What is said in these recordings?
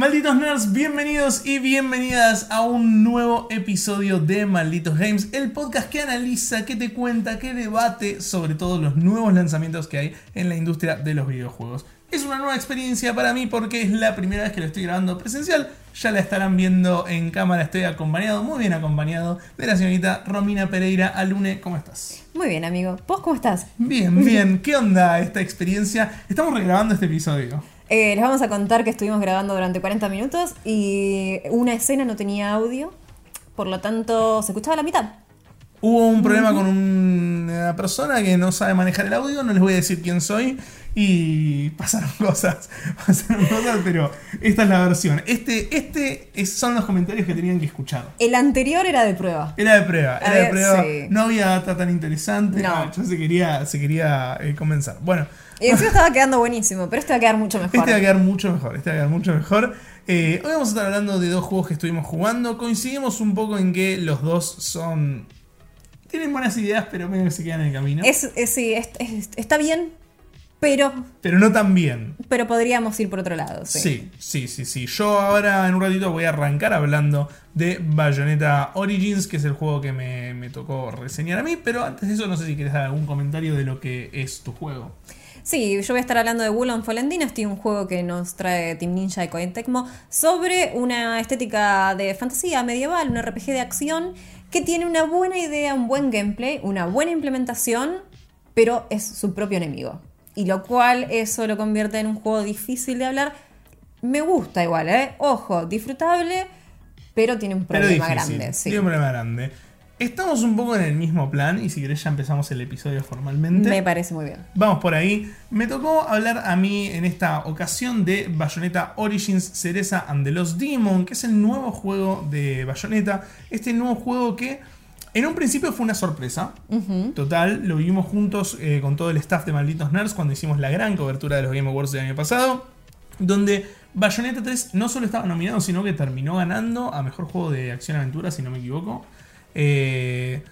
Malditos nerds, bienvenidos y bienvenidas a un nuevo episodio de Malditos Games, el podcast que analiza, que te cuenta, que debate sobre todos los nuevos lanzamientos que hay en la industria de los videojuegos. Es una nueva experiencia para mí porque es la primera vez que lo estoy grabando presencial. Ya la estarán viendo en cámara. Estoy acompañado, muy bien acompañado, de la señorita Romina Pereira. Alune, ¿cómo estás? Muy bien, amigo. ¿Vos cómo estás? Bien, bien. ¿Qué onda esta experiencia? Estamos regrabando este episodio. Eh, les vamos a contar que estuvimos grabando durante 40 minutos y una escena no tenía audio, por lo tanto se escuchaba la mitad. Hubo un problema con una persona que no sabe manejar el audio, no les voy a decir quién soy, y pasaron cosas, pasaron cosas, pero esta es la versión. Este, este son los comentarios que tenían que escuchar. El anterior era de prueba. Era de prueba, era de prueba. No había data tan interesante, no. ya se quería, se quería eh, comenzar. Bueno. Y encima estaba quedando buenísimo, pero este va a quedar mucho mejor. Este va a quedar mucho mejor, este va a quedar mucho mejor. Eh, hoy vamos a estar hablando de dos juegos que estuvimos jugando. Coincidimos un poco en que los dos son. Tienen buenas ideas, pero medio que se quedan en el camino. Es, sí, está bien, pero. Pero no tan bien. Pero podríamos ir por otro lado, sí. Sí, sí, sí, sí. Yo ahora en un ratito voy a arrancar hablando de Bayonetta Origins, que es el juego que me, me tocó reseñar a mí. Pero antes de eso, no sé si quieres dar algún comentario de lo que es tu juego. Sí, yo voy a estar hablando de Wulong Fallen Dynasty, un juego que nos trae Team Ninja y Koei Tecmo sobre una estética de fantasía medieval, un RPG de acción que tiene una buena idea, un buen gameplay, una buena implementación, pero es su propio enemigo. Y lo cual eso lo convierte en un juego difícil de hablar. Me gusta igual, ¿eh? Ojo, disfrutable, pero tiene un problema grande. Tiene un problema grande. Estamos un poco en el mismo plan y si querés ya empezamos el episodio formalmente. Me parece muy bien. Vamos por ahí. Me tocó hablar a mí en esta ocasión de Bayonetta Origins Cereza and the Lost Demon, que es el nuevo juego de Bayonetta. Este nuevo juego que en un principio fue una sorpresa. Total, lo vimos juntos eh, con todo el staff de Malditos Nerds cuando hicimos la gran cobertura de los Game Awards del año pasado. Donde Bayonetta 3 no solo estaba nominado, sino que terminó ganando a mejor juego de acción-aventura, si no me equivoco. Eh,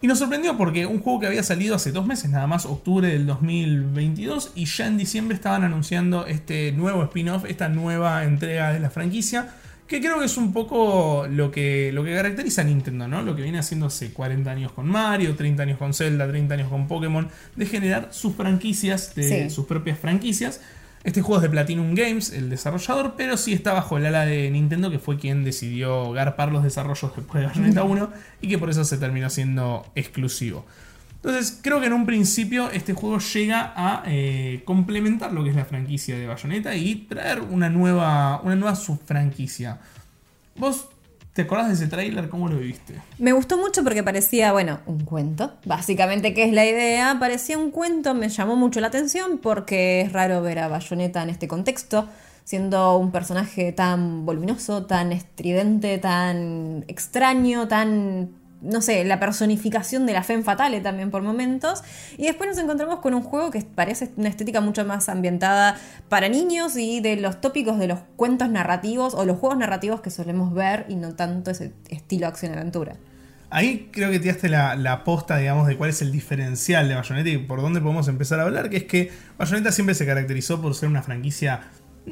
y nos sorprendió porque un juego que había salido hace dos meses, nada más, octubre del 2022, y ya en diciembre estaban anunciando este nuevo spin-off, esta nueva entrega de la franquicia, que creo que es un poco lo que, lo que caracteriza a Nintendo, ¿no? Lo que viene haciendo hace 40 años con Mario, 30 años con Zelda, 30 años con Pokémon, de generar sus franquicias, de sus propias franquicias. Este juego es de Platinum Games, el desarrollador, pero sí está bajo el ala de Nintendo, que fue quien decidió garpar los desarrollos después de Bayonetta 1 y que por eso se terminó siendo exclusivo. Entonces, creo que en un principio este juego llega a eh, complementar lo que es la franquicia de Bayonetta y traer una nueva, una nueva subfranquicia. ¿Vos ¿Te acordás de ese tráiler? ¿Cómo lo viste? Me gustó mucho porque parecía, bueno, un cuento. Básicamente, ¿qué es la idea? Parecía un cuento, me llamó mucho la atención porque es raro ver a Bayonetta en este contexto, siendo un personaje tan voluminoso, tan estridente, tan extraño, tan no sé, la personificación de la fe fatale también por momentos. Y después nos encontramos con un juego que parece una estética mucho más ambientada para niños y de los tópicos de los cuentos narrativos o los juegos narrativos que solemos ver y no tanto ese estilo acción-aventura. Ahí creo que tiraste la, la posta, digamos, de cuál es el diferencial de Bayonetta y por dónde podemos empezar a hablar, que es que Bayonetta siempre se caracterizó por ser una franquicia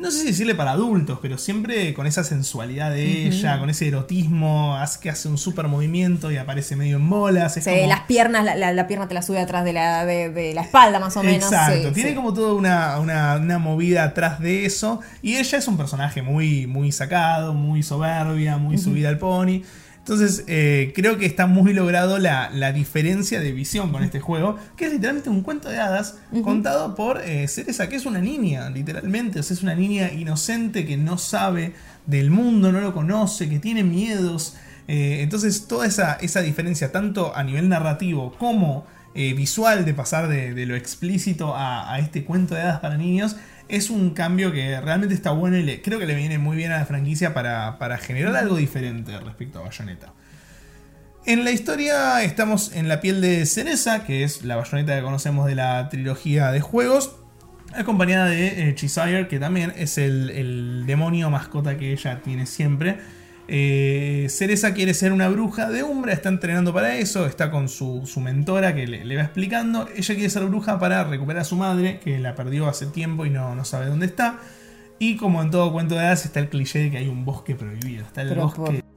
no sé si decirle para adultos, pero siempre con esa sensualidad de ella, con ese erotismo, hace que hace un super movimiento y aparece medio en bolas. sí, las piernas, la, pierna te la sube atrás de la, de, la espalda más o menos. Exacto, tiene como toda una, movida atrás de eso. Y ella es un personaje muy, muy sacado, muy soberbia, muy subida al pony. Entonces, eh, creo que está muy logrado la, diferencia de visión con este juego, que es literalmente un cuento de hadas contado por eh, Cereza, que es una niña, literalmente. O sea, es una niña inocente que no sabe del mundo, no lo conoce, que tiene miedos. Eh, entonces, toda esa, esa, diferencia, tanto a nivel narrativo como visual, de pasar de, lo explícito a, a este cuento de hadas para niños, es un cambio que realmente está bueno y creo que le viene muy bien a la franquicia para, generar algo diferente respecto a Bayonetta. En la historia estamos en la piel de Cereza, que es la bayoneta que conocemos de la trilogía de juegos, acompañada de eh, que también es el, demonio mascota que ella tiene siempre. Eh, Cereza quiere ser una bruja de Umbra, está entrenando para eso, está con su, mentora que le, va explicando. Ella quiere ser bruja para recuperar a su madre, que la perdió hace tiempo y no, no sabe dónde está. Y como en todo cuento de hadas está el cliché de que hay un bosque prohibido. Está el Pero bosque.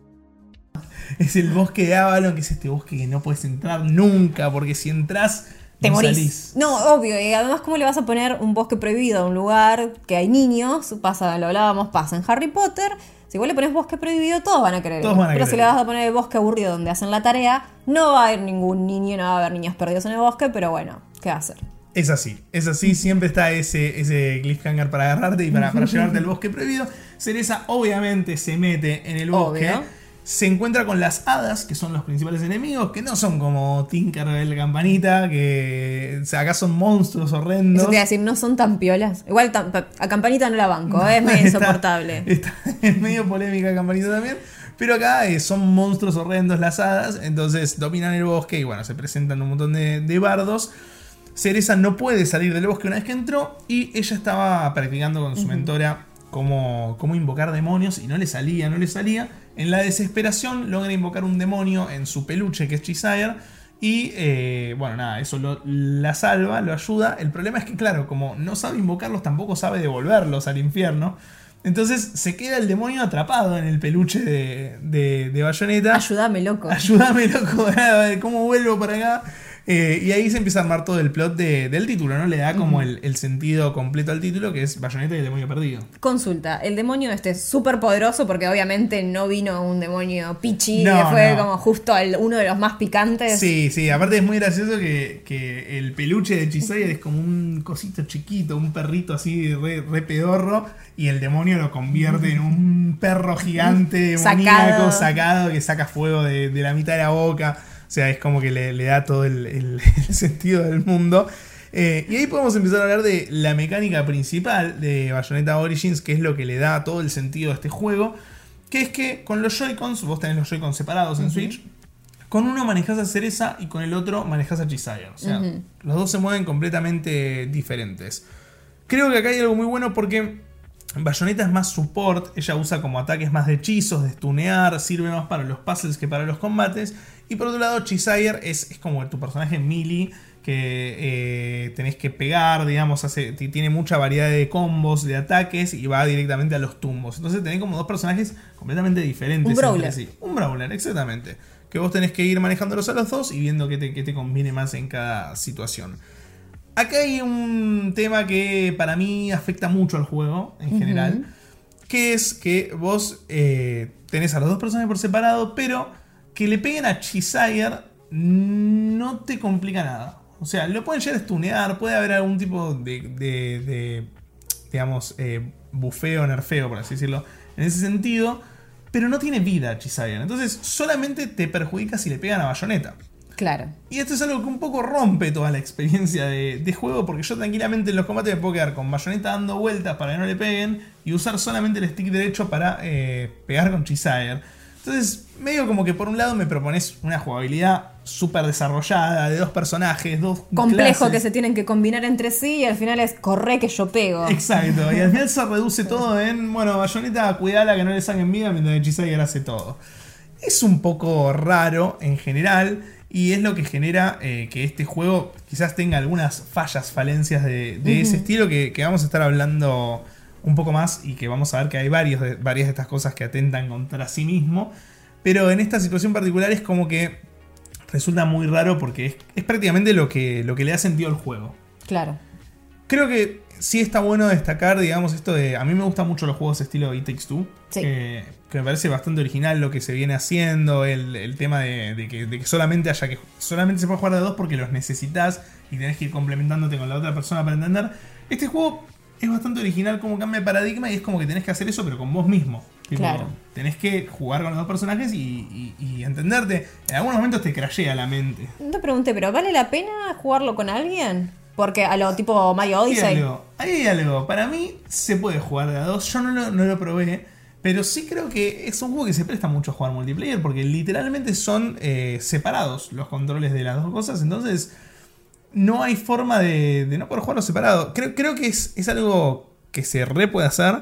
Es el bosque de Avalon, que es este bosque que no puedes entrar nunca, porque si entras, Te no morís. salís. No, obvio. Y además, ¿cómo le vas a poner un bosque prohibido a un lugar que hay niños? Pasa, lo hablábamos, pasa en Harry Potter. Si vos le pones bosque prohibido, todos van a querer. Todos van a Pero querer si le vas a poner el bosque aburrido donde hacen la tarea, no va a haber ningún niño, no va a haber niños perdidos en el bosque. Pero bueno, ¿qué va a hacer? Es así, es así, siempre está ese, ese cliffhanger para agarrarte y para, para llevarte al bosque prohibido. Cereza obviamente se mete en el bosque. Obvio. Se encuentra con las hadas, que son los principales enemigos, que no son como Tinkerbell Campanita, que o sea, acá son monstruos horrendos. Eso te iba a decir, no son tan piolas. Igual a Campanita no la banco, es medio insoportable. Está, es medio polémica Campanita también. Pero acá eh, son monstruos horrendos las hadas, entonces dominan el bosque y bueno, se presentan un montón de, de bardos. Cereza no puede salir del bosque una vez que entró y ella estaba practicando con su mentora cómo, cómo invocar demonios y no le salía, no le salía. En la desesperación logra invocar un demonio en su peluche que es Chisire y eh, bueno, nada, eso lo- la salva, lo ayuda. El problema es que claro, como no sabe invocarlos, tampoco sabe devolverlos al infierno. Entonces se queda el demonio atrapado en el peluche de, de, de Bayonetta. Ayúdame, loco. Ayúdame, loco, cómo vuelvo para acá. Eh, y ahí se empieza a armar todo el plot de- del título, ¿no? Le da como el, el sentido completo al título, que es Bayonetta y el demonio perdido. Consulta, el demonio este es súper poderoso porque obviamente no vino un demonio pichi, No, que fue no. como justo el- uno de los más picantes. Sí, sí, aparte es muy gracioso que, que el peluche de Chisire es como un cosito chiquito, un perrito así re, re pedorro, y el demonio lo convierte en un perro gigante, demoníaco, Sacado. sacado, que saca fuego de, de la mitad de la boca. O sea, es como que le, le da todo el, el- el sentido del mundo. Eh, y ahí podemos empezar a hablar de la mecánica principal de Bayonetta Origins, que es lo que le da todo el sentido a este juego. Que es que con los Joy-Cons, vos tenés los Joy-Cons separados en Switch, con uno manejas a Cereza y con el otro manejas a Chisire. O sea, los dos se mueven completamente diferentes. Creo que acá hay algo muy bueno porque Bayonetta es más support, ella usa como ataques más de hechizos, de stunear, sirve más para los puzzles que para los combates. Y por otro lado, Chisire es, es como tu personaje melee que eh, tenés que pegar, digamos, hace, tiene mucha variedad de combos, de ataques y va directamente a los tumbos. Entonces tenés como dos personajes completamente diferentes. Un brawler. sí. Un brawler, exactamente. Que vos tenés que ir manejándolos a los dos y viendo qué te, qué te conviene más en cada situación. Acá hay un tema que para mí afecta mucho al juego en general. Que es que vos eh, tenés a los dos personajes por separado, pero que le peguen a Chisire no te complica nada. O sea, lo pueden llegar a stunear, puede haber algún tipo de, de- de, digamos, eh, bufeo, nerfeo, por así decirlo, en ese sentido, pero no tiene vida Chisire. Entonces, solamente te perjudica si le pegan a Bayonetta. Claro. Y esto es algo que un poco rompe toda la experiencia de, de juego, porque yo tranquilamente en los combates me puedo quedar con Bayonetta dando vueltas para que no le peguen y usar solamente el stick derecho para eh, pegar con Chisire. Entonces, medio como que por un lado me propones una jugabilidad súper desarrollada de dos personajes, dos Complejo clases. que se tienen que combinar entre sí y al final es corre que yo pego. Exacto, y al final se reduce todo en, bueno, Bayonetta cuidala que no le saquen vida mientras Chisire hace todo. Es un poco raro en general y es lo que genera eh, que este juego quizás tenga algunas fallas, falencias de, de ese estilo que, que vamos a estar hablando un poco más y que vamos a ver que hay varios de- varias de estas cosas que atentan contra sí mismo. Pero en esta situación particular es como que resulta muy raro porque es, es prácticamente lo que, lo que le da sentido al juego. Claro. Creo que sí está bueno destacar, digamos, esto de. A mí me gustan mucho los juegos estilo It Takes Two. Sí. eh, que me parece bastante original lo que se viene haciendo. El, el tema de, de que, de que solamente haya que. Solamente se puede jugar de dos porque los necesitas y tenés que ir complementándote con la otra persona para entender. Este juego es bastante original como cambia de paradigma y es como que tenés que hacer eso, pero con vos mismo. Tipo, Claro. Tenés que jugar con los dos personajes y, y- y entenderte. En algunos momentos te crashea la mente. No te pregunté, pero ¿vale la pena jugarlo con alguien? Porque a lo tipo Mario Ahí hay Odyssey. algo, hay algo. Para mí se puede jugar de a dos. Yo no lo, no lo probé. Pero sí creo que es un juego que se presta mucho a jugar multiplayer. Porque literalmente son eh, separados los controles de las dos cosas. Entonces no hay forma de, de no poder jugarlo separado. Creo, creo que es, es algo que se re puede hacer.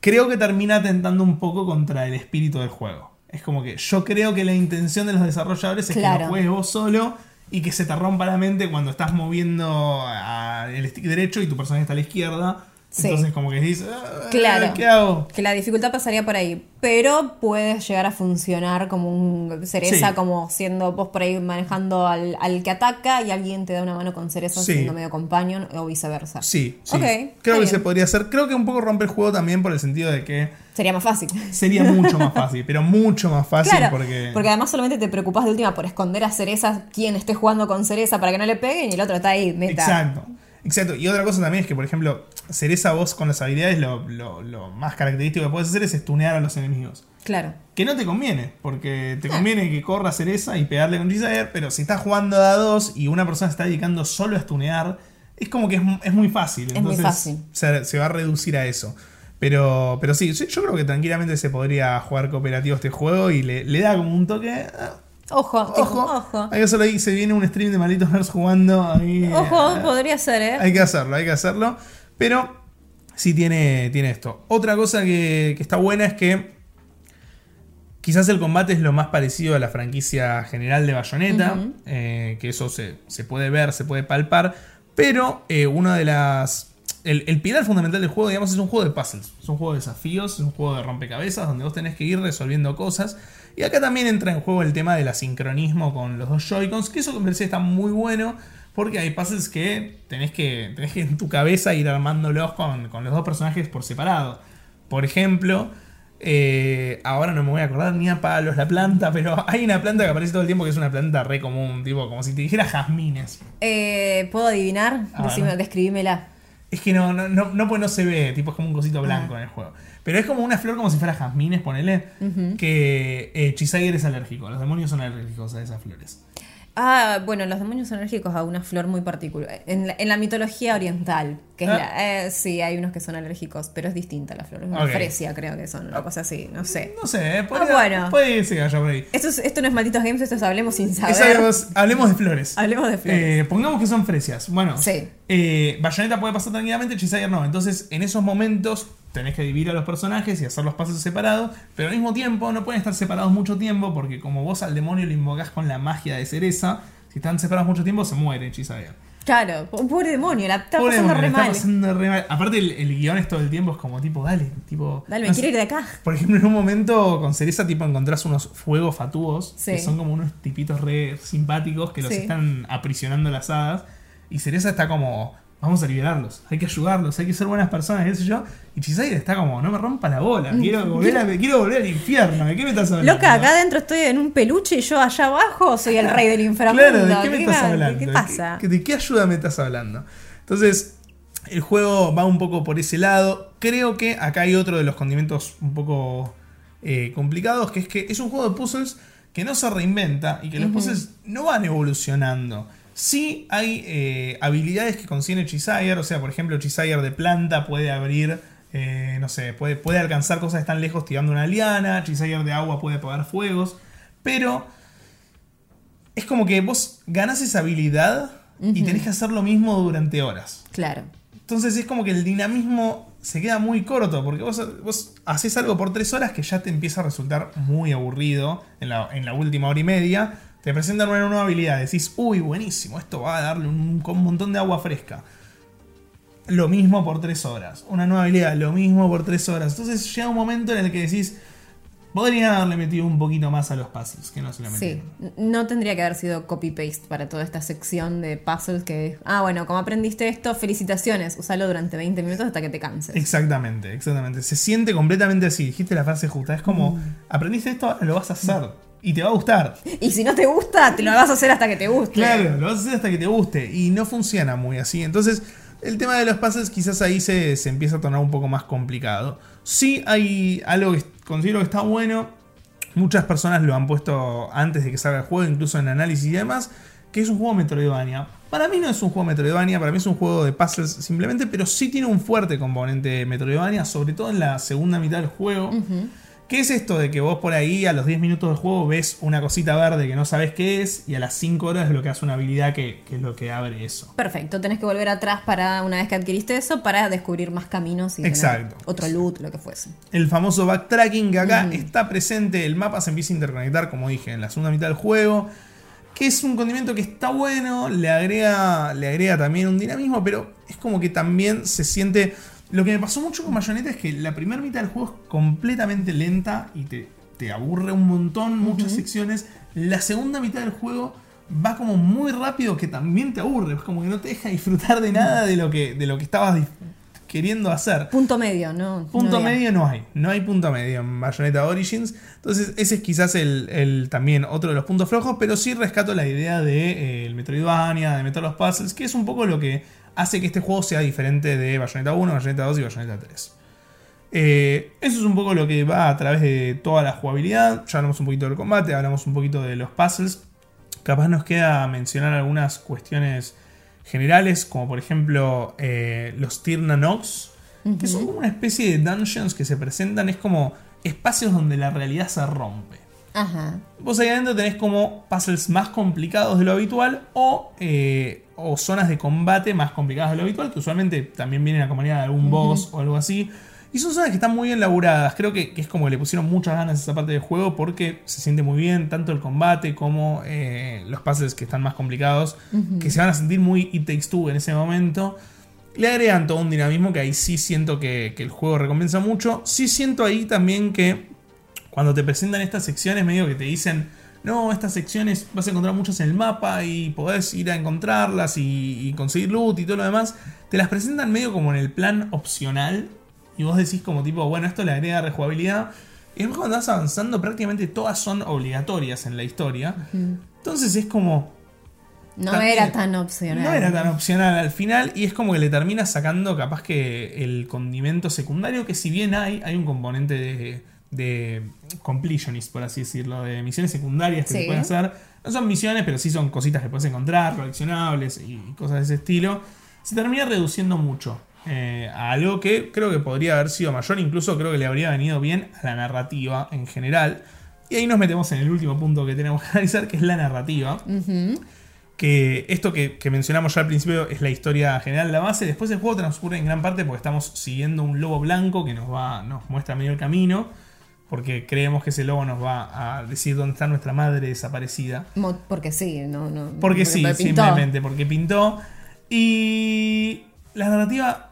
Creo que termina atentando un poco contra el espíritu del juego. Es como que yo creo que la intención de los desarrolladores es que lo juegues vos solo y que se te rompa la mente cuando estás moviendo a- el stick derecho y tu personaje está a la izquierda. Sí. Entonces como que dices, "Ah, Claro. ¿qué hago? Que la dificultad pasaría por ahí, pero puede llegar a funcionar como un cereza, Sí. como siendo vos por ahí manejando al, al que ataca y alguien te da una mano con cereza Sí. siendo medio companion o viceversa. Sí, sí. Ok, Creo que bien. se podría hacer. Creo que un poco rompe el juego también por el sentido de que Sería más fácil. sería mucho más fácil, pero mucho más fácil Claro, porque... además solamente te preocupas de última por esconder a cereza quien esté jugando con cereza para que no le peguen y el otro está ahí, meta. Exacto. Exacto. Y otra cosa también es que, por ejemplo, Cereza vos con las habilidades lo, lo- lo más característico que puedes hacer es estunear a los enemigos. Claro. Que no te conviene, porque te conviene que corra Cereza y pegarle con Giselle, pero si estás jugando a dos y una persona se está dedicando solo a estunear, es como que es, mu- es muy fácil. Es muy fácil. Se, se va a reducir a eso. Pero, pero sí, yo yo creo que tranquilamente se podría jugar cooperativo este juego y le, le da como un toque. Ojo, Ojo, ojo, ojo. Hay que hacerlo ahí, se viene un stream de Malitos Nerds jugando ahí. Ojo, eh, podría ser, ¿eh? hay que hacerlo, hay que hacerlo. Pero sí tiene, tiene esto. Otra cosa que, que está buena es que quizás el combate es lo más parecido a la franquicia general de Bayonetta. Eh, que eso se, se puede ver, se puede palpar. Pero eh, una de las. El, el pilar fundamental del juego, digamos, es un juego de puzzles. Es un juego de desafíos, es un juego de rompecabezas donde vos tenés que ir resolviendo cosas. Y acá también entra en juego el tema del asincronismo con los dos Joy-Cons, que eso me parece está muy bueno. Porque hay puzzles que tenés que, tenés que en tu cabeza ir armándolos con, con los dos personajes por separado. Por ejemplo, eh, ahora no me voy a acordar ni a palos la planta, pero hay una planta que aparece todo el tiempo que es una planta re común, tipo como si te dijera jazmines. Eh, ¿Puedo adivinar? Decime- describímela. Es que no, no, no, no, pues no se ve, tipo es como un cosito blanco Ah. en el juego. Pero es como una flor como si fuera jazmines, ponele, que eh, Chisaiger es alérgico, los demonios son alérgicos a esas flores. Ah, bueno, los demonios son alérgicos a una flor muy particular. En la, en la mitología oriental, que es Ah. la. eh, sí, hay unos que son alérgicos, pero es distinta la flor. Es una Ok. fresia, creo que son, una cosa así, no sé. No sé, eh, podría- Ah, bueno. puede haya por ahí. Esto, es- esto no es malditos games, esto es hablemos sin saber. Hablemos de flores. Hablemos de flores. Eh, pongamos que son fresias. Bueno, Sí. eh, Bayonetta puede pasar tranquilamente, Chisaiger no. Entonces, en esos momentos tenés que dividir a los personajes y hacer los pasos separados, pero al mismo tiempo no pueden estar separados mucho tiempo porque como vos al demonio lo invocás con la magia de cereza, si están separados mucho tiempo se muere Chisaiger. Claro, po- pobre demonio, la está Pobre pasando demonio, re la está mal. pasando re mal. Aparte el, el guion es todo el tiempo, es como tipo, dale, tipo... Dale, me no quiero sé. ir de acá. Por ejemplo, en un momento con Cereza tipo encontrás unos fuegos fatuos, Sí. que son como unos tipitos re simpáticos que los Sí. están aprisionando las hadas. Y Cereza está como, vamos a liberarlos, hay que ayudarlos, hay que ser buenas personas, qué sé yo. Y Chisaider está como, no me rompa la bola, quiero volver, a- quiero volver al infierno, ¿de qué me estás hablando? Loca, acá adentro estoy en un peluche y yo allá abajo soy el rey del inframundo. Claro, ¿de qué me estás hablando? ¿Qué ¿De pasa? qué- ¿De qué ayuda me estás hablando? Entonces, el juego va un poco por ese lado. Creo que acá hay otro de los condimentos un poco eh, complicados, que es que es un juego de puzzles que no se reinventa y que los puzzles no van evolucionando. Sí hay eh, habilidades que consigue Chisire, o sea, por ejemplo, Chisire de planta puede abrir, eh, no sé, puede, puede alcanzar cosas que están lejos tirando una liana, Chisire de agua puede apagar fuegos, pero es como que vos ganás esa habilidad y tenés que hacer lo mismo durante horas. Claro. Entonces es como que el dinamismo se queda muy corto, porque vos, vos haces algo por tres horas que ya te empieza a resultar muy aburrido en la, en la última hora y media. Te presentan una nueva habilidad, decís, uy, buenísimo, esto va a darle un, un montón de agua fresca. Lo mismo por tres horas. Una nueva habilidad, lo mismo por tres horas. Entonces llega un momento en el que decís, podrían haberle metido un poquito más a los puzzles, que no se lo Sí, metieron. no tendría que haber sido copy-paste para toda esta sección de puzzles que... Ah, bueno, como aprendiste esto, felicitaciones, usalo durante 20 minutos hasta que te canses. Exactamente, exactamente. Se siente completamente así. Dijiste la frase justa. Es como, Mm. aprendiste esto, ahora lo vas a hacer. Y te va a gustar. Y si no te gusta, te lo vas a hacer hasta que te guste. Claro, lo vas a hacer hasta que te guste. Y no funciona muy así. Entonces, el tema de los pases quizás ahí se, se empieza a tornar un poco más complicado. Sí hay algo que considero que está bueno. Muchas personas lo han puesto antes de que salga el juego, incluso en análisis y demás. Que es un juego Metroidvania. Para mí no es un juego Metroidvania, para mí es un juego de puzzles simplemente, pero sí tiene un fuerte componente Metroidvania, sobre todo en la segunda mitad del juego. ¿Qué es esto de que vos por ahí a los 10 minutos del juego ves una cosita verde que no sabes qué es y a las 5 horas desbloqueas una habilidad que, que es lo que abre eso? Perfecto, tenés que volver atrás para, una vez que adquiriste eso, para descubrir más caminos y Exacto. otro loot, lo que fuese. El famoso backtracking que acá está presente, el mapa se empieza a interconectar, como dije, en la segunda mitad del juego. Que es un condimento que está bueno, le agrega, le agrega también un dinamismo, pero es como que también se siente Lo que me pasó mucho con Bayonetta es que la primera mitad del juego es completamente lenta y te, te aburre un montón, muchas secciones. La segunda mitad del juego va como muy rápido que también te aburre. Es como que no te deja disfrutar de nada de lo que, de lo que estabas queriendo hacer. Punto medio, ¿no? Punto no medio no hay, no hay punto medio en Bayonetta Origins. Entonces, ese es quizás el, el también otro de los puntos flojos, pero sí rescato la idea de eh, el Metroidvania, de meter los puzzles, que es un poco lo que hace que este juego sea diferente de Bayonetta 1, Bayonetta 2 y Bayonetta 3. Eh, eso es un poco lo que va a través de toda la jugabilidad. Ya hablamos un poquito del combate, hablamos un poquito de los puzzles. Capaz nos queda mencionar algunas cuestiones generales, como por ejemplo eh, los Tirna Nox, que son como una especie de dungeons que se presentan, es como espacios donde la realidad se rompe. Ajá. Vos ahí adentro tenés como puzzles más complicados de lo habitual o, eh, o zonas de combate más complicadas de lo habitual, que usualmente también vienen acompañadas de algún boss o algo así. Y son zonas que están muy bien laburadas. Creo que, que es como que le pusieron muchas ganas a esa parte del juego porque se siente muy bien, tanto el combate como eh, los puzzles que están más complicados, que se van a sentir muy It Takes Two en ese momento. Le agregan todo un dinamismo que ahí sí siento que, que el juego recompensa mucho. Sí siento ahí también que cuando te presentan estas secciones, medio que te dicen, no, estas secciones vas a encontrar muchas en el mapa y podés ir a encontrarlas y, y conseguir loot y todo lo demás, te las presentan medio como en el plan opcional y vos decís como tipo, bueno, esto le agrega rejugabilidad. Y después cuando vas avanzando, prácticamente todas son obligatorias en la historia. Entonces es como, No era tan opcional. no era tan opcional al final y es como que le termina sacando capaz que el condimento secundario, que si bien hay, hay un componente de, de completionist, por así decirlo, de misiones secundarias que Sí. se pueden hacer. No son misiones, pero sí son cositas que puedes encontrar, coleccionables y cosas de ese estilo. Se termina reduciendo mucho eh, a algo que creo que podría haber sido mayor, incluso creo que le habría venido bien a la narrativa en general. Y ahí nos metemos en el último punto que tenemos que analizar, que es la narrativa que esto que, que mencionamos ya al principio es la historia general, la base. Después el juego transcurre en gran parte porque estamos siguiendo un lobo blanco que nos va, nos muestra medio el camino. Porque creemos que ese lobo nos va a decir dónde está nuestra madre desaparecida. Porque sí, no, no. Porque sí, simplemente, porque pintó. Y la narrativa,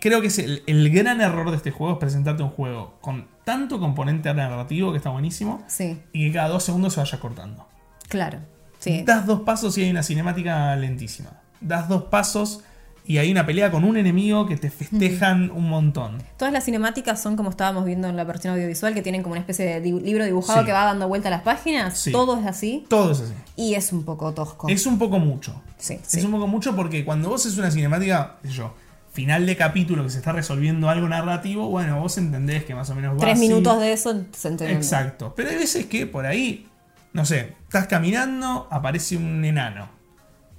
creo que es el, el gran error de este juego, es presentarte un juego con tanto componente narrativo que está buenísimo, Sí, y que cada dos segundos se vaya cortando. claro. Sí. Das dos pasos y hay una cinemática lentísima. Das dos pasos y hay una pelea con un enemigo que te festejan un montón. Todas las cinemáticas son como estábamos viendo en la versión audiovisual, que tienen como una especie de di- libro dibujado Sí. que va dando vuelta a las páginas. Sí. Todo es así. Todo es así. Y es un poco tosco. Es un poco mucho. Sí, Es sí. un poco mucho porque cuando vos es una cinemática, yo, final de capítulo que se está resolviendo algo narrativo, bueno, vos entendés que más o menos va Tres así. minutos de eso se entiende. Exacto. Pero hay veces que por ahí, no sé, estás caminando, aparece un enano.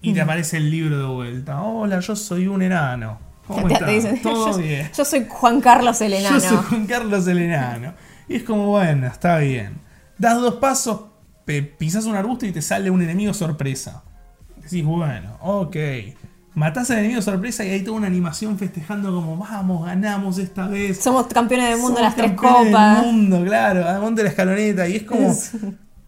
Y te aparece el libro de vuelta. Hola, yo soy un enano. ¿Cómo Te- estás? te dicen, Todo yo, bien. yo soy Juan Carlos el enano. Yo soy Juan Carlos el enano. Y es como, bueno, está bien. Das dos pasos, pisas un arbusto y te sale un enemigo sorpresa. Decís, bueno, ok. Matás al enemigo sorpresa y hay toda una animación festejando como, vamos, ganamos esta vez. Somos campeones del mundo de las Somos tres copas. Del mundo, claro, monte la escaloneta. Y es como.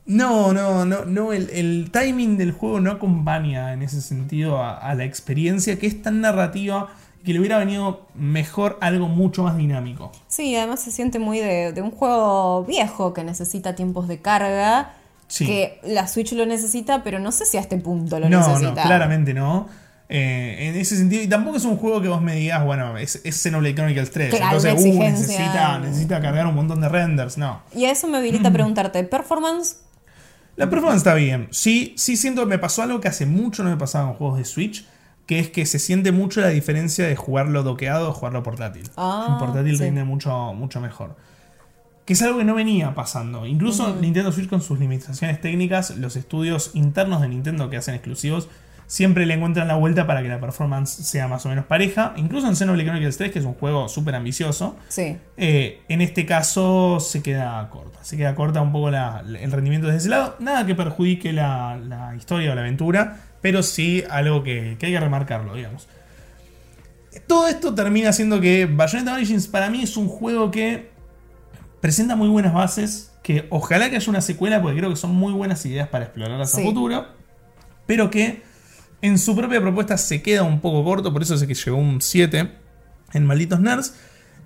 No, no, no, no. El, el timing del juego no acompaña en ese sentido a, a la experiencia que es tan narrativa que le hubiera venido mejor algo mucho más dinámico. Sí, además se siente muy de, de un juego viejo que necesita tiempos de carga. Sí. Que la Switch lo necesita, pero no sé si a este punto lo no, necesita. no, claramente no. Eh, en ese sentido, y tampoco es un juego que vos me digas, bueno, es, es Xenoblade Chronicles 3, Claro, entonces uh, necesita, necesita cargar un montón de renders, no. Y a eso me habilita a preguntarte, ¿performance? La performance está bien. Sí, sí siento que me pasó algo que hace mucho no me pasaba en juegos de Switch, que es que se siente mucho la diferencia de jugarlo doqueado o jugarlo portátil. Ah, en portátil sí. rinde mucho, mucho mejor. Que es algo que no venía pasando. Incluso Nintendo Switch con sus limitaciones técnicas, los estudios internos de Nintendo que hacen exclusivos, siempre le encuentran la vuelta para que la performance sea más o menos pareja. Incluso en Xenoblade Chronicles 3, que es un juego súper ambicioso, Sí. eh, en este caso se queda corta. Se queda corta un poco la- el rendimiento desde ese lado. Nada que perjudique la, la historia o la aventura, pero sí algo que, que hay que remarcarlo, digamos. Todo esto termina siendo que Bayonetta Origins para mí es un juego que presenta muy buenas bases, que ojalá que haya una secuela, porque creo que son muy buenas ideas para explorarlas a Sí. futuro, pero que en su propia propuesta se queda un poco corto, por eso es que llegó un 7. en Malditos Nerds.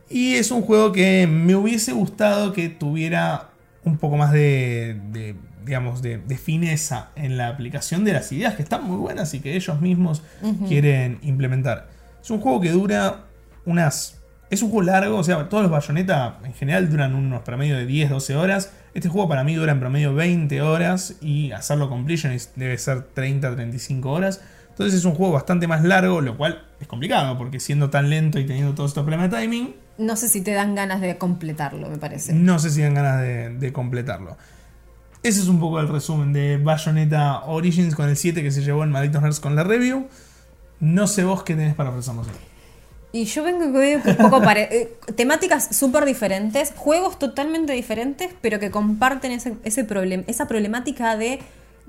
Y es un juego que me hubiese gustado que tuviera un poco más de, de digamos, de, de, fineza en la aplicación de las ideas que están muy buenas y que ellos mismos quieren implementar. Es un juego que dura unas... Es un juego largo, o sea, todos los Bayonetta en general duran unos promedio de 10, 12 horas. Este juego para mí dura en promedio 20 horas y hacerlo completion debe ser 30, 35 horas. Entonces es un juego bastante más largo, lo cual es complicado porque siendo tan lento y teniendo todos estos problemas de timing... No sé si te dan ganas de completarlo, me parece. No sé si dan ganas de, de completarlo. Ese es un poco el resumen de Bayonetta Origins con el 7 que se llevó en Malditos Nerds con la review. No sé vos qué tenés para ofrecernos hoy. Y yo vengo con un poco pare eh, temáticas súper diferentes, juegos totalmente diferentes, pero que comparten ese, ese problem esa problemática de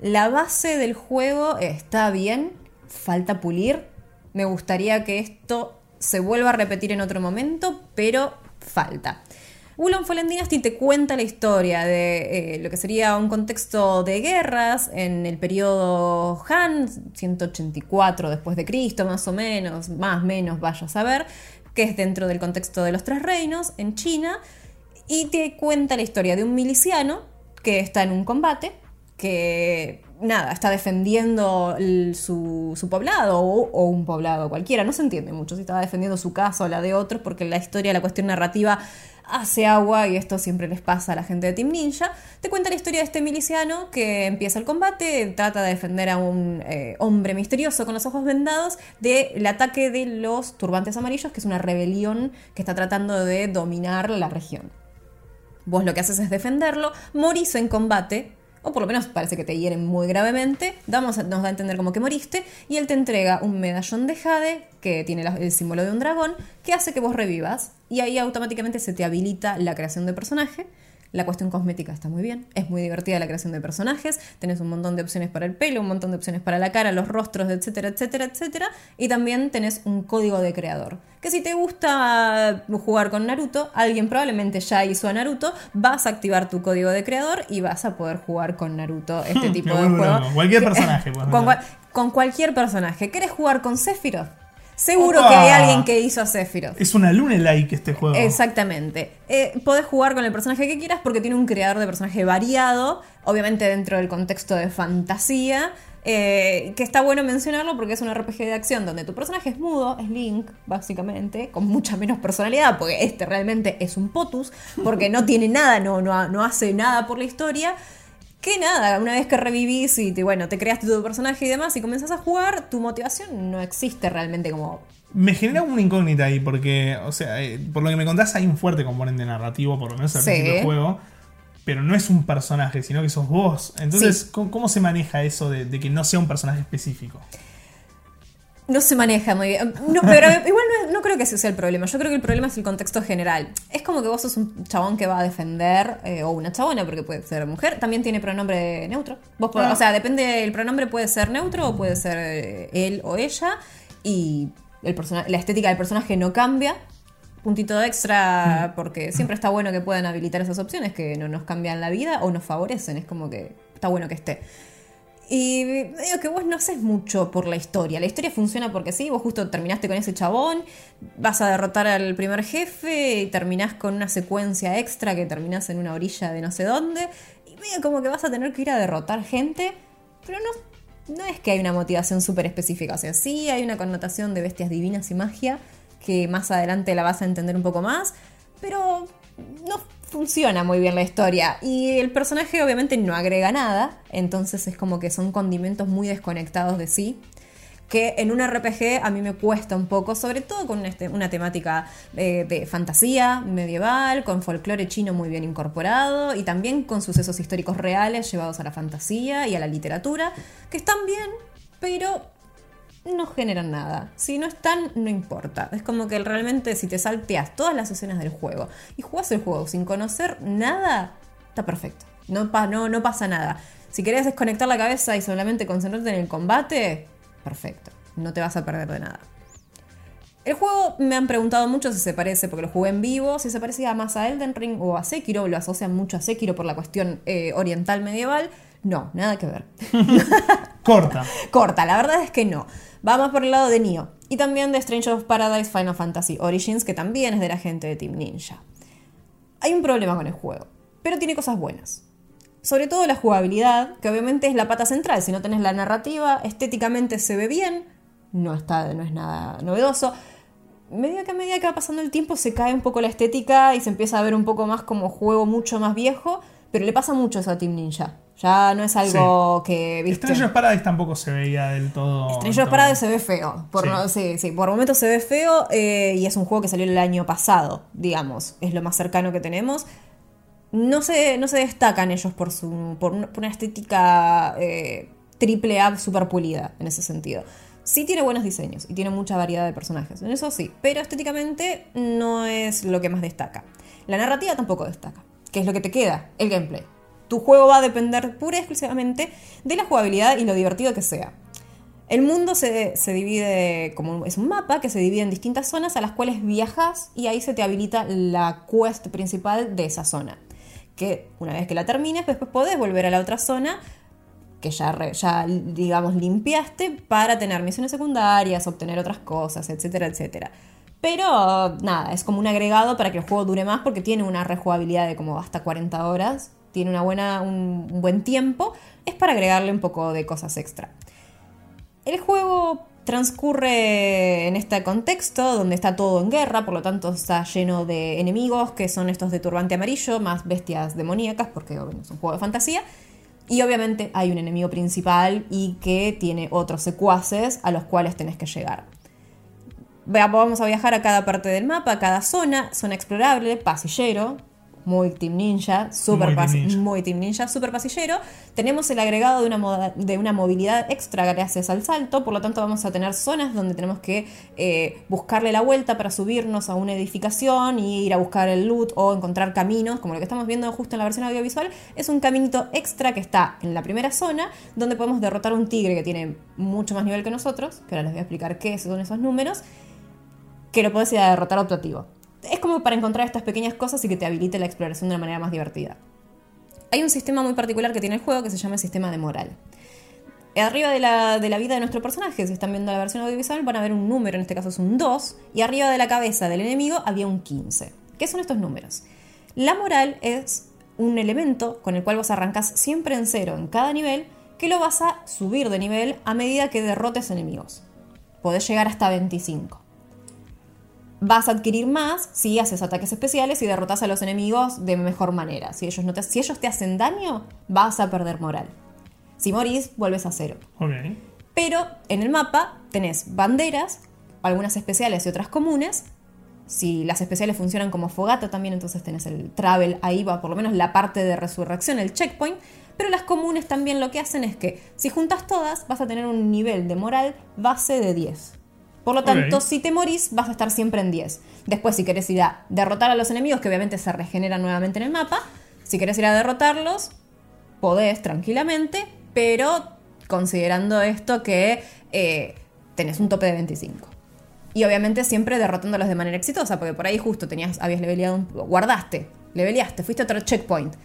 la base del juego está bien, falta pulir. Me gustaría que esto se vuelva a repetir en otro momento, pero falta. Wulong Fallen Dynasty te cuenta la historia de eh, lo que sería un contexto de guerras en el periodo Han, 184 después de Cristo, más o menos, más o menos, vaya a saber, que es dentro del contexto de los Tres Reinos, en China, y te cuenta la historia de un miliciano que está en un combate, que nada, está defendiendo su, su, poblado o, o, un poblado cualquiera, no se entiende mucho si estaba defendiendo su casa o la de otros, porque la historia, la cuestión narrativa hace agua, y esto siempre les pasa a la gente de Team Ninja, te cuenta la historia de este miliciano que empieza el combate, trata de defender a un eh, hombre misterioso con los ojos vendados del ataque de los turbantes amarillos, que es una rebelión que está tratando de dominar la región. Vos lo que haces es defenderlo, morís en combate, o por lo menos parece que te hieren muy gravemente, damos, nos da a entender como que moriste, y él te entrega un medallón de jade, que tiene el símbolo de un dragón, que hace que vos revivas, y ahí automáticamente se te habilita la creación de personaje, la cuestión cosmética está muy bien, es muy divertida la creación de personajes, tenés un montón de opciones para el pelo, un montón de opciones para la cara, los rostros, etcétera, etcétera, etcétera, y también tenés un código de creador. Que si te gusta jugar con Naruto, alguien probablemente ya hizo a Naruto, vas a activar tu código de creador y vas a poder jugar con Naruto este tipo de juego. Cualquier personaje. Con, con, cualquier personaje. ¿Querés jugar con Sephiroth? Seguro Opa. que hay alguien que hizo a Sephiroth. Es una luna like este juego. Exactamente. Eh, podés jugar con el personaje que quieras porque tiene un creador de personaje variado, obviamente dentro del contexto de fantasía. Eh, que está bueno mencionarlo porque es un RPG de acción donde tu personaje es mudo, es Link, básicamente, con mucha menos personalidad, porque este realmente es un potus, porque no tiene nada, no, no, no hace nada por la historia que nada, una vez que revivís y te, bueno, te creaste tu personaje y demás y comenzás a jugar, tu motivación no existe realmente como... Me genera una incógnita ahí porque, o sea, eh, por lo que me contás hay un fuerte componente narrativo, por lo menos al sí. principio del juego, pero no es un personaje, sino que sos vos. Entonces, sí. ¿cómo, ¿cómo, se maneja eso de, de que no sea un personaje específico? No se maneja muy bien. No, pero igual no, no, creo que ese sea el problema. Yo creo que el problema es el contexto general. Es como que vos sos un chabón que va a defender, eh, o una chabona, porque puede ser mujer. También tiene pronombre neutro. Vos podés, ah. O sea, depende, el pronombre puede ser neutro o puede ser eh, él o ella. Y el la estética del personaje no cambia. Puntito extra, mm. porque siempre está bueno que puedan habilitar esas opciones que no nos cambian la vida o nos favorecen. Es como que está bueno que esté. Y digo que vos no haces mucho por la historia. La historia funciona porque sí, vos justo terminaste con ese chabón, vas a derrotar al primer jefe y terminás con una secuencia extra que terminás en una orilla de no sé dónde. Y medio como que vas a tener que ir a derrotar gente, pero no, no es que hay una motivación súper específica. O sea, sí hay una connotación de bestias divinas y magia que más adelante la vas a entender un poco más, pero no funciona muy bien la historia. Y el personaje obviamente no agrega nada, entonces es como que son condimentos muy desconectados de sí. Que en un RPG a mí me cuesta un poco, sobre todo con este, una temática de, de fantasía medieval, con folclore chino muy bien incorporado y también con sucesos históricos reales llevados a la fantasía y a la literatura, que están bien, pero no generan nada. Si no están, no importa. Es como que realmente si te salteas todas las escenas del juego y jugás el juego sin conocer nada, está perfecto. No, no, no pasa nada. Si querés desconectar la cabeza y solamente concentrarte en el combate, perfecto. No te vas a perder de nada. El juego me han preguntado mucho si se parece, porque lo jugué en vivo, si se parecía más a Elden Ring o a Sekiro, lo asocian mucho a Sekiro por la cuestión eh, oriental medieval. No, nada que ver. Corta. Corta, la verdad es que no. Vamos por el lado de Nioh. Y también de Strange of Paradise Final Fantasy Origins, que también es de la gente de Team Ninja. Hay un problema con el juego, pero tiene cosas buenas. Sobre todo la jugabilidad, que obviamente es la pata central. Si no tenés la narrativa, estéticamente se ve bien, no, está, no es nada novedoso. Medida que a medida que va pasando el tiempo se cae un poco la estética y se empieza a ver un poco más como juego mucho más viejo, pero le pasa mucho eso a Team Ninja. Ya no es algo que, ¿viste? Of Paradise tampoco se veía del todo. Of Paradise se ve feo. Por, Sí. no- sí, sí, por momentos se ve feo eh, y es un juego que salió el año pasado, digamos. Es lo más cercano que tenemos. No se, no se destacan ellos por, su, por, una, por una estética eh, triple A super pulida en ese sentido. Sí tiene buenos diseños y tiene mucha variedad de personajes, en eso sí, pero estéticamente no es lo que más destaca. La narrativa tampoco destaca, que es lo que te queda, el gameplay. Tu juego va a depender pura y exclusivamente de la jugabilidad y lo divertido que sea. El mundo se, se divide como es un mapa que se divide en distintas zonas a las cuales viajas y ahí se te habilita la quest principal de esa zona. Que una vez que la termines, después podés volver a la otra zona que ya, ya digamos limpiaste para tener misiones secundarias, obtener otras cosas, etcétera, etcétera. Pero nada, es como un agregado para que el juego dure más porque tiene una rejugabilidad de como hasta 40 horas, tiene una buena, un, buen tiempo, es para agregarle un poco de cosas extra. El juego transcurre en este contexto donde está todo en guerra, por lo tanto está lleno de enemigos que son estos de turbante amarillo, más bestias demoníacas, porque es un juego de fantasía. Y obviamente hay un enemigo principal y que tiene otros secuaces a los cuales tenés que llegar. Vamos a viajar a cada parte del mapa, a cada zona, zona explorable, pasillero, muy Team Ninja, super Muy Team Ninja. muy Team Ninja, super pasillero. Tenemos el agregado de una, de una movilidad extra gracias al salto, por lo tanto vamos a tener zonas donde tenemos que eh, buscarle la vuelta para subirnos a una edificación y ir a buscar el loot o encontrar caminos, como lo que estamos viendo justo en la versión audiovisual, es un caminito extra que está en la primera zona donde podemos derrotar un tigre que tiene mucho más nivel que nosotros, que ahora les voy a explicar qué son esos números, que lo podés ir a derrotar optativo. Es como para encontrar estas pequeñas cosas y que te habilite la exploración de una manera más divertida. Hay un sistema muy particular que tiene el juego que se llama el sistema de moral. Arriba de la, de la vida de nuestro personaje, si están viendo la versión audiovisual, van a ver un número, en este caso es un 2, y arriba de la cabeza del enemigo había un 15. ¿Qué son estos números? La moral es un elemento con el cual vos arrancás siempre en cero en cada nivel, que lo vas a subir de nivel a medida que derrotes enemigos. Podés llegar hasta 25 vas a adquirir más si haces ataques especiales y derrotas a los enemigos de mejor manera. Si ellos, no te, si ellos te hacen daño, vas a perder moral. Si morís, vuelves a cero. Pero en el mapa tenés banderas, algunas especiales y otras comunes. Si las especiales funcionan como fogata también, entonces tenés el travel, ahí va por lo menos la parte de resurrección, el checkpoint. Pero las comunes también lo que hacen es que si juntas todas vas a tener un nivel de moral base de 10. Por lo tanto, si te morís vas a estar siempre en 10. Después si querés ir a derrotar a los enemigos, que obviamente se regeneran nuevamente en el mapa, si querés ir a derrotarlos, podés tranquilamente, pero considerando esto que eh, tenés un tope de 25. Y obviamente siempre derrotándolos de manera exitosa, porque por ahí justo tenías, habías leveleado, un- guardaste, leveleaste, fuiste a otro checkpoint,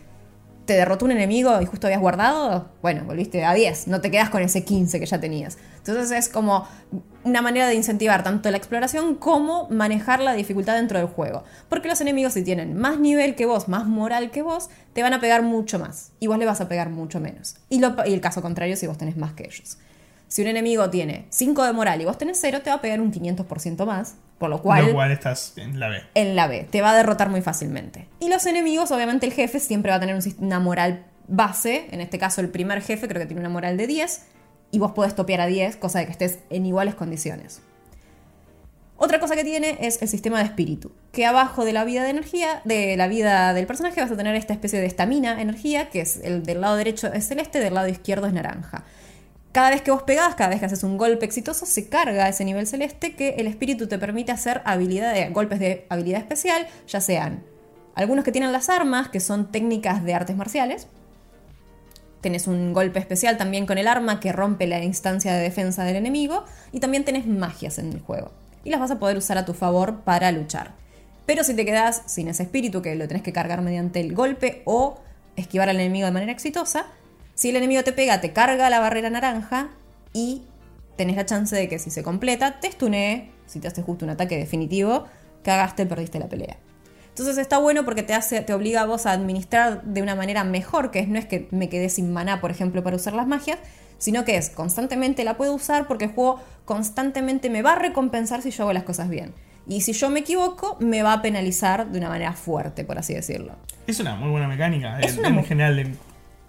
te derrotó un enemigo y justo habías guardado, bueno, volviste a 10, no te quedas con ese 15 que ya tenías. Entonces es como una manera de incentivar tanto la exploración como manejar la dificultad dentro del juego. Porque los enemigos si tienen más nivel que vos, más moral que vos, te van a pegar mucho más y vos le vas a pegar mucho menos. Y, y el caso contrario si vos tenés más que ellos. Si un enemigo tiene 5 de moral y vos tenés 0, te va a pegar un 500% más, por lo cual Lo cual estás en la B. en la B. Te va a derrotar muy fácilmente. Y los enemigos, obviamente el jefe siempre va a tener una moral base. En este caso el primer jefe creo que tiene una moral de 10. Y vos podés topear a 10, cosa de que estés en iguales condiciones. Otra cosa que tiene es el sistema de espíritu, que abajo de la vida de energía, de la vida del personaje vas a tener esta especie de estamina, energía, que es el del lado derecho es celeste, del lado izquierdo es naranja. Cada vez que vos pegás, cada vez que haces un golpe exitoso, se carga ese nivel celeste que el espíritu te permite hacer habilidades, golpes de habilidad especial, ya sean algunos que tienen las armas, que son técnicas de artes marciales. Tenés un golpe especial también con el arma que rompe la instancia de defensa del enemigo. Y también tenés magias en el juego. Y las vas a poder usar a tu favor para luchar. Pero si te quedas sin ese espíritu, que lo tenés que cargar mediante el golpe o esquivar al enemigo de manera exitosa, si el enemigo te pega, te carga la barrera naranja y tenés la chance de que si se completa, te stunee, si te hace justo un ataque definitivo, cagaste, perdiste la pelea. Entonces está bueno porque te hace, te obliga a vos a administrar de una manera mejor, que no es que me quedé sin maná, por ejemplo, para usar las magias, sino que es constantemente la puedo usar porque el juego constantemente me va a recompensar si yo hago las cosas bien. Y si yo me equivoco, me va a penalizar de una manera fuerte, por así decirlo. Es una muy buena mecánica Es en, una en mu- general de,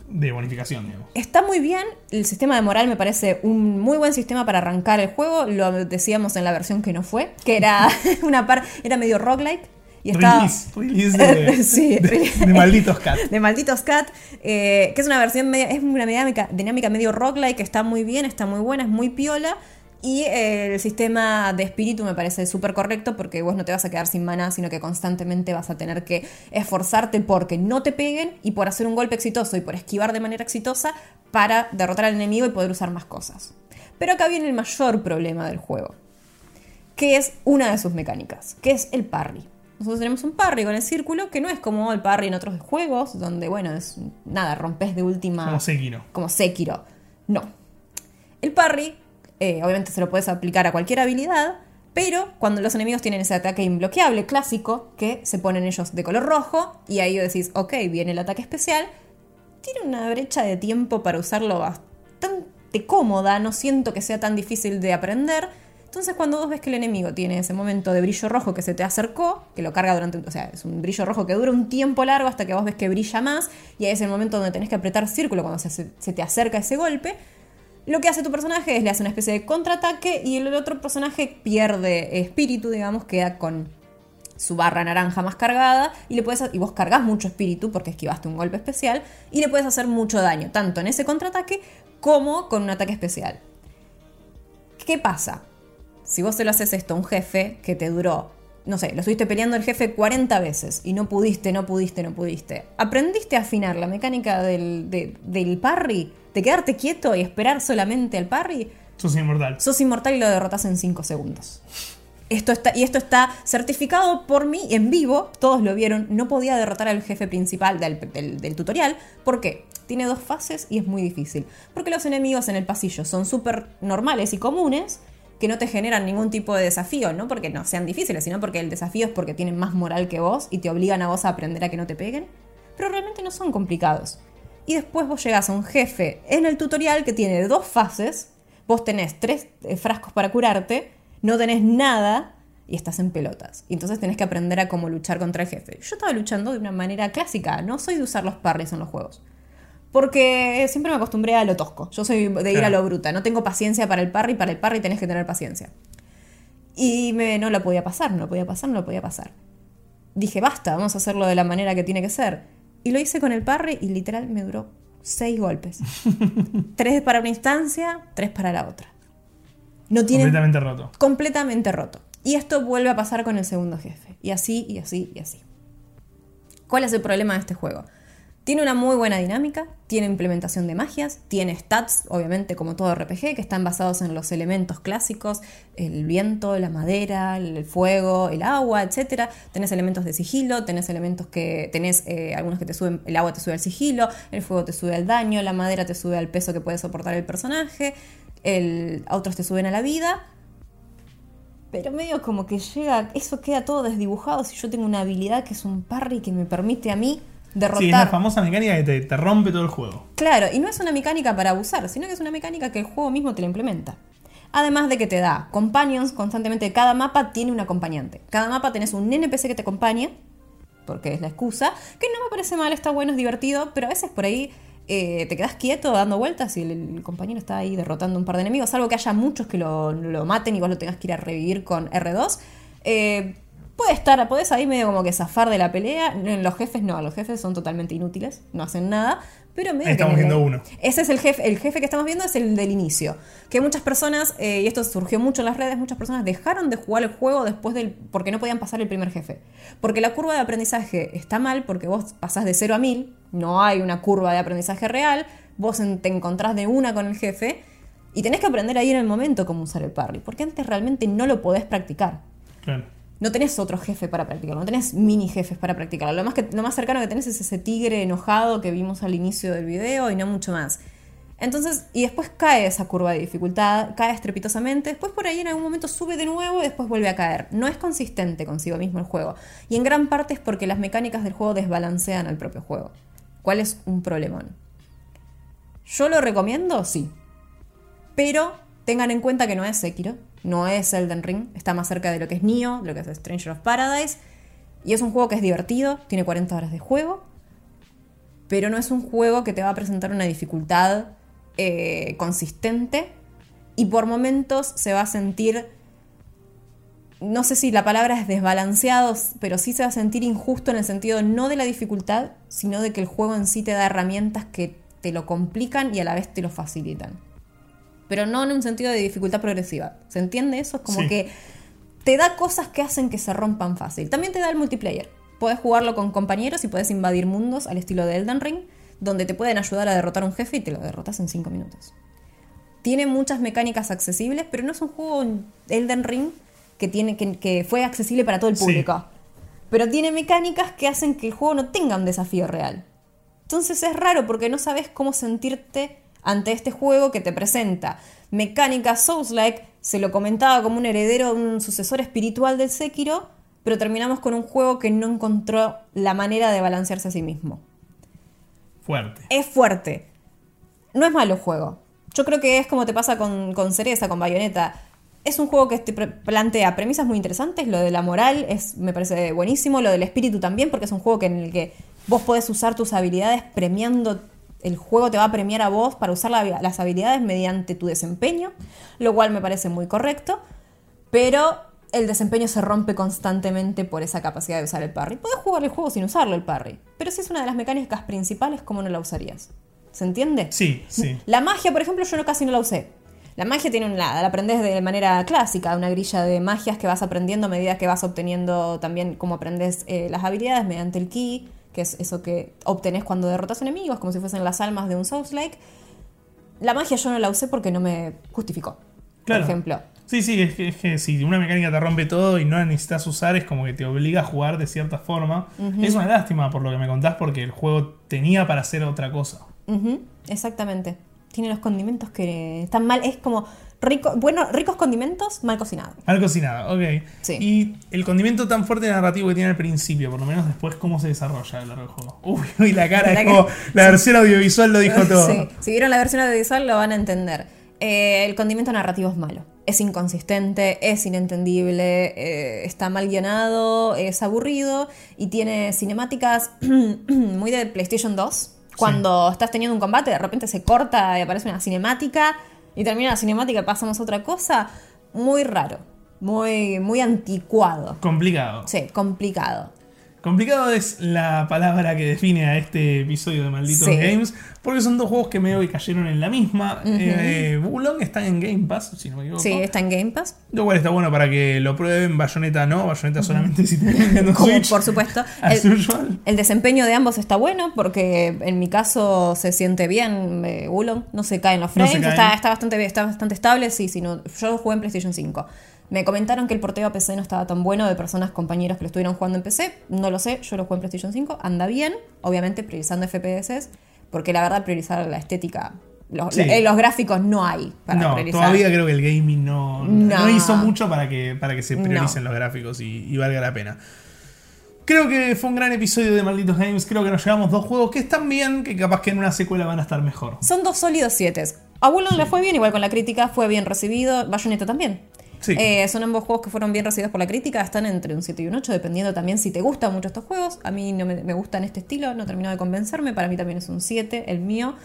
de bonificación, digamos. Está muy bien, el sistema de moral me parece un muy buen sistema para arrancar el juego, lo decíamos en la versión que no fue, que era una par, era medio roguelike y estaba Release, release de, Sí, de- release. de malditos cat. de Malditos Cat, eh, que es una versión media, es una dinámica, dinámica medio roguelike, que está muy bien, está muy buena, es muy piola. Y eh, el sistema de espíritu me parece súper correcto porque vos no te vas a quedar sin maná, sino que constantemente vas a tener que esforzarte porque no te peguen y por hacer un golpe exitoso y por esquivar de manera exitosa para derrotar al enemigo y poder usar más cosas. Pero acá viene el mayor problema del juego, que es una de sus mecánicas, que es el parry. Nosotros tenemos un parry con el círculo que no es como el parry en otros juegos, donde, bueno, es nada, rompes de última. Como Sekiro. Como Sekiro. No. El parry, eh, obviamente se lo puedes aplicar a cualquier habilidad, pero cuando los enemigos tienen ese ataque imbloqueable clásico, que se ponen ellos de color rojo, y ahí decís, ok, viene el ataque especial, tiene una brecha de tiempo para usarlo bastante cómoda, no siento que sea tan difícil de aprender. Entonces cuando vos ves que el enemigo tiene ese momento de brillo rojo que se te acercó, que lo carga durante, o sea, es un brillo rojo que dura un tiempo largo hasta que vos ves que brilla más, y ahí es el momento donde tenés que apretar círculo cuando se te acerca ese golpe, lo que hace tu personaje es le hace una especie de contraataque y el otro personaje pierde espíritu, digamos, queda con su barra naranja más cargada y le puedes y vos cargas mucho espíritu porque esquivaste un golpe especial y le puedes hacer mucho daño, tanto en ese contraataque como con un ataque especial. ¿Qué pasa? Si vos se lo haces esto a un jefe que te duró, no sé, lo estuviste peleando el jefe 40 veces y no pudiste, no pudiste, no pudiste. ¿Aprendiste a afinar la mecánica del, de- del parry? ¿De quedarte quieto y esperar solamente al parry? Sos inmortal. Sos inmortal y lo derrotas en 5 segundos. Esto está, y esto está certificado por mí en vivo, todos lo vieron, no podía derrotar al jefe principal del, del- del tutorial. ¿Por qué? Tiene dos fases y es muy difícil. Porque los enemigos en el pasillo son súper normales y comunes, que no te generan ningún tipo de desafío, no porque no sean difíciles, sino porque el desafío es porque tienen más moral que vos y te obligan a vos a aprender a que no te peguen. Pero realmente no son complicados. Y después vos llegás a un jefe en el tutorial que tiene dos fases, vos tenés tres eh, frascos para curarte, no tenés nada y estás en pelotas. Y entonces tenés que aprender a cómo luchar contra el jefe. Yo estaba luchando de una manera clásica, no soy de usar los parries en los juegos. Porque siempre me acostumbré a lo tosco. Yo soy de ir a lo bruta. No tengo paciencia para el parry. Para el parry tenés que tener paciencia. Y me, no lo podía pasar, no lo podía pasar, no lo podía pasar. Dije, basta, vamos a hacerlo de la manera que tiene que ser. Y lo hice con el parry y literal me duró seis golpes. tres para una instancia, tres para la otra. No tiene Completamente roto. completamente roto. Y esto vuelve a pasar con el segundo jefe. Y así, y así, y así. ¿Cuál es el problema de este juego? Tiene una muy buena dinámica, tiene implementación de magias, tiene stats, obviamente como todo RPG, que están basados en los elementos clásicos, el viento, la madera, el fuego, el agua, etc. Tenés elementos de sigilo, tenés elementos que tenés eh, algunos que te suben, el agua te sube al sigilo, el fuego te sube al daño, la madera te sube al peso que puede soportar el personaje, el, otros te suben a la vida, pero medio como que llega, eso queda todo desdibujado si yo tengo una habilidad que es un parry que me permite a mí derrotar. Sí, es la famosa mecánica que te, te rompe todo el juego. Claro, y no es una mecánica para abusar, sino que es una mecánica que el juego mismo te la implementa. Además de que te da companions constantemente, cada mapa tiene un acompañante. Cada mapa tenés un NPC que te acompaña, porque es la excusa, que no me parece mal, está bueno, es divertido, pero a veces por ahí eh, te quedas quieto dando vueltas y el, el compañero está ahí derrotando un par de enemigos, salvo que haya muchos que lo, lo maten y vos lo tengas que ir a revivir con R2. Eh, puede estar, podés ahí medio como que zafar de la pelea. Los jefes no, los jefes son totalmente inútiles, no hacen nada. Pero medio Ahí estamos que- viendo uno. Ese es el jefe, el jefe que estamos viendo es el del inicio. Que muchas personas, eh, y esto surgió mucho en las redes, muchas personas dejaron de jugar el juego después del. porque no podían pasar el primer jefe. Porque la curva de aprendizaje está mal, porque vos pasás de 0 a 1000, no hay una curva de aprendizaje real, vos te encontrás de una con el jefe, y tenés que aprender ahí en el momento cómo usar el parry, porque antes realmente no lo podés practicar. Claro. No tenés otro jefe para practicarlo, no tenés mini jefes para practicarlo. Lo más, que, lo más cercano que tenés es ese tigre enojado que vimos al inicio del video y no mucho más. Entonces, y después cae esa curva de dificultad, cae estrepitosamente, después por ahí en algún momento sube de nuevo y después vuelve a caer. No es consistente consigo mismo el juego. Y en gran parte es porque las mecánicas del juego desbalancean al propio juego. ¿Cuál es un problemón? ¿Yo lo recomiendo? Sí. Pero tengan en cuenta que no es Sekiro, no es Elden Ring, está más cerca de lo que es Nioh, de lo que es Stranger of Paradise. Y es un juego que es divertido, tiene 40 horas de juego, pero no es un juego que te va a presentar una dificultad eh, consistente y por momentos se va a sentir, no sé si la palabra es desbalanceado, pero sí se va a sentir injusto en el sentido no de la dificultad, sino de que el juego en sí te da herramientas que te lo complican y a la vez te lo facilitan. Pero no en un sentido de dificultad progresiva. ¿Se entiende eso? Es como Sí. que te da cosas que hacen que se rompan fácil. También te da el multiplayer. Puedes jugarlo con compañeros y puedes invadir mundos al estilo de Elden Ring, donde te pueden ayudar a derrotar un jefe y te lo derrotas en 5 minutos. Tiene muchas mecánicas accesibles, pero no es un juego Elden Ring que, tiene, que, que fue accesible para todo el Sí. público. Pero tiene mecánicas que hacen que el juego no tenga un desafío real. Entonces es raro porque no sabes cómo sentirte ante este juego que te presenta mecánicas Souls-like, se lo comentaba como un heredero, un sucesor espiritual del Sekiro, pero terminamos con un juego que no encontró la manera de balancearse a sí mismo. Fuerte. Es fuerte. No es malo el juego. Yo creo que es como te pasa con, con Cereza, con Bayonetta. Es un juego que te plantea premisas muy interesantes. Lo de la moral es, me parece buenísimo. Lo del espíritu también, porque es un juego que en el que vos podés usar tus habilidades premiando. El juego te va a premiar a vos para usar la- las habilidades mediante tu desempeño, lo cual me parece muy correcto. Pero el desempeño se rompe constantemente por esa capacidad de usar el parry. Puedes jugar el juego sin usarlo el parry, pero si es una de las mecánicas principales, ¿cómo no la usarías? ¿Se entiende? Sí, sí. La magia, por ejemplo, yo no, casi no la usé. La magia tiene un lado, la aprendes de manera clásica, una grilla de magias que vas aprendiendo a medida que vas obteniendo también cómo aprendes eh, las habilidades mediante el ki, que es eso que obtenés cuando derrotas enemigos, como si fuesen las almas de un Souls-like. La magia yo no la usé porque no me justificó, Claro. por ejemplo. Sí, sí, es que, es que si una mecánica te rompe todo y no la necesitas usar, es como que te obliga a jugar de cierta forma. Es una lástima por lo que me contás, porque el juego tenía para hacer otra cosa. Exactamente. Tiene los condimentos que están mal. Es como rico, bueno, ricos condimentos mal cocinados. Mal cocinada, ok. Sí. Y el condimento tan fuerte narrativo que tiene al principio, por lo menos después, ¿cómo se desarrolla a lo largo del juego? Uy, uy, la cara, La es la versión audiovisual lo dijo todo. Sí, si vieron la versión audiovisual lo van a entender. Eh, el condimento narrativo es malo. Es inconsistente, es inentendible, eh, está mal guionado, es aburrido y tiene cinemáticas muy de PlayStation 2. Cuando estás teniendo un combate, de repente se corta y aparece una cinemática y termina la cinemática y pasamos a otra cosa. Muy raro, muy, muy anticuado. Complicado. Sí, complicado. Complicado es la palabra que define a este episodio de Malditos Sí. Games, porque son dos juegos que medio que cayeron en la misma. Eh, Wulong está en Game Pass, si no me equivoco. Sí, está en Game Pass. Lo cual está bueno para que lo prueben. Bayonetta no, Bayonetta solamente si tienen Switch. por supuesto. El- desempeño de ambos está bueno porque en mi caso se siente bien eh, no se caen los No frames, caen. está, está bastante bien, está bastante estable, sí, sí, no- yo jugué en PlayStation 5. Me comentaron que el porteo a PC no estaba tan bueno de personas, compañeros que lo estuvieron jugando en PC, no lo sé, yo lo jugué en PlayStation 5, anda bien, obviamente priorizando FPS, porque la verdad priorizar la estética, los, Sí. eh, los gráficos no hay para No, priorizar. todavía creo que el gaming no, no. No. hizo mucho para que, para que se prioricen los gráficos y, y valga la pena. Creo que fue un gran episodio de Malditos Games. Creo que nos llevamos dos juegos que están bien, que capaz que en una secuela van a estar mejor. Son dos sólidos siete. A Wulong le fue bien, igual con la crítica, fue bien recibido. Bayonetta también. Sí. Eh, son ambos juegos que fueron bien recibidos por la crítica, están entre un 7 y un 8, dependiendo también si te gustan mucho estos juegos. A mí no me, me gustan este estilo, no terminó de convencerme, para mí también es un 7, el mío.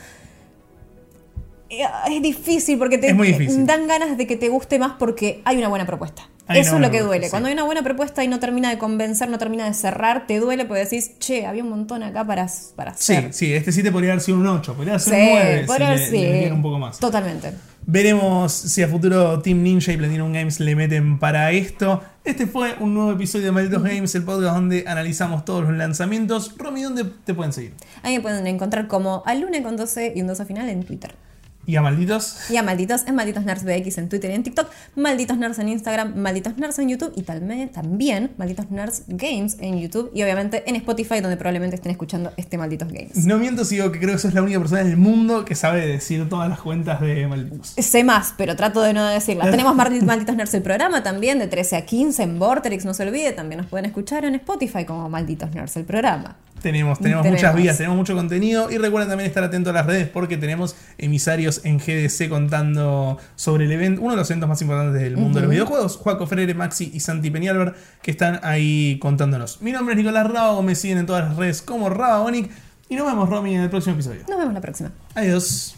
Eh, Es difícil porque te difícil. dan ganas de que te guste más porque hay una buena propuesta. Hay Eso es lo que duele. sí. Cuando hay una buena propuesta y no termina de convencer, no termina de cerrar, te duele porque decís, che, había un montón acá para, para Sí, hacer. sí, este 7 podría haber sido un 8, podría ser Sí, un 9 podría si haber- le, sí. le un poco más. Totalmente. Veremos si a futuro Team Ninja y Platinum Games le meten para esto. Este fue un nuevo episodio de Malditos Games, el podcast donde analizamos todos los lanzamientos. Romy, ¿dónde te pueden seguir? Ahí me pueden encontrar como alune con 12 y un 12 final en Twitter. Y a malditos. Y a Malditos en Malditos Nerds BX en Twitter y en TikTok, Malditos Nerds en Instagram, Malditos Nerds en YouTube y también Malditos Nerds Games en YouTube y obviamente en Spotify donde probablemente estén escuchando este Malditos Games. No miento si digo que creo que sos la única persona en el mundo que sabe decir todas las cuentas de malditos. Sé más, pero trato de no decirlas. Tenemos Maldi- Malditos Nerds el programa también de 13 a 15 en Vorterix, no se olvide, también nos pueden escuchar en Spotify como Malditos Nerds el programa. Tenemos, tenemos, Tenemos. muchas vías, tenemos mucho contenido y recuerden también estar atentos a las redes porque tenemos emisarios en GDC contando sobre el evento, uno de los eventos más importantes del mundo de los videojuegos, Juaco Freire, Maxi y Santi Peñalver, que están ahí contándonos. Mi nombre es Nicolás Rabo, me siguen en todas las redes como Rabonic y nos vemos, Romy, en el próximo episodio. Nos vemos la próxima. Adiós.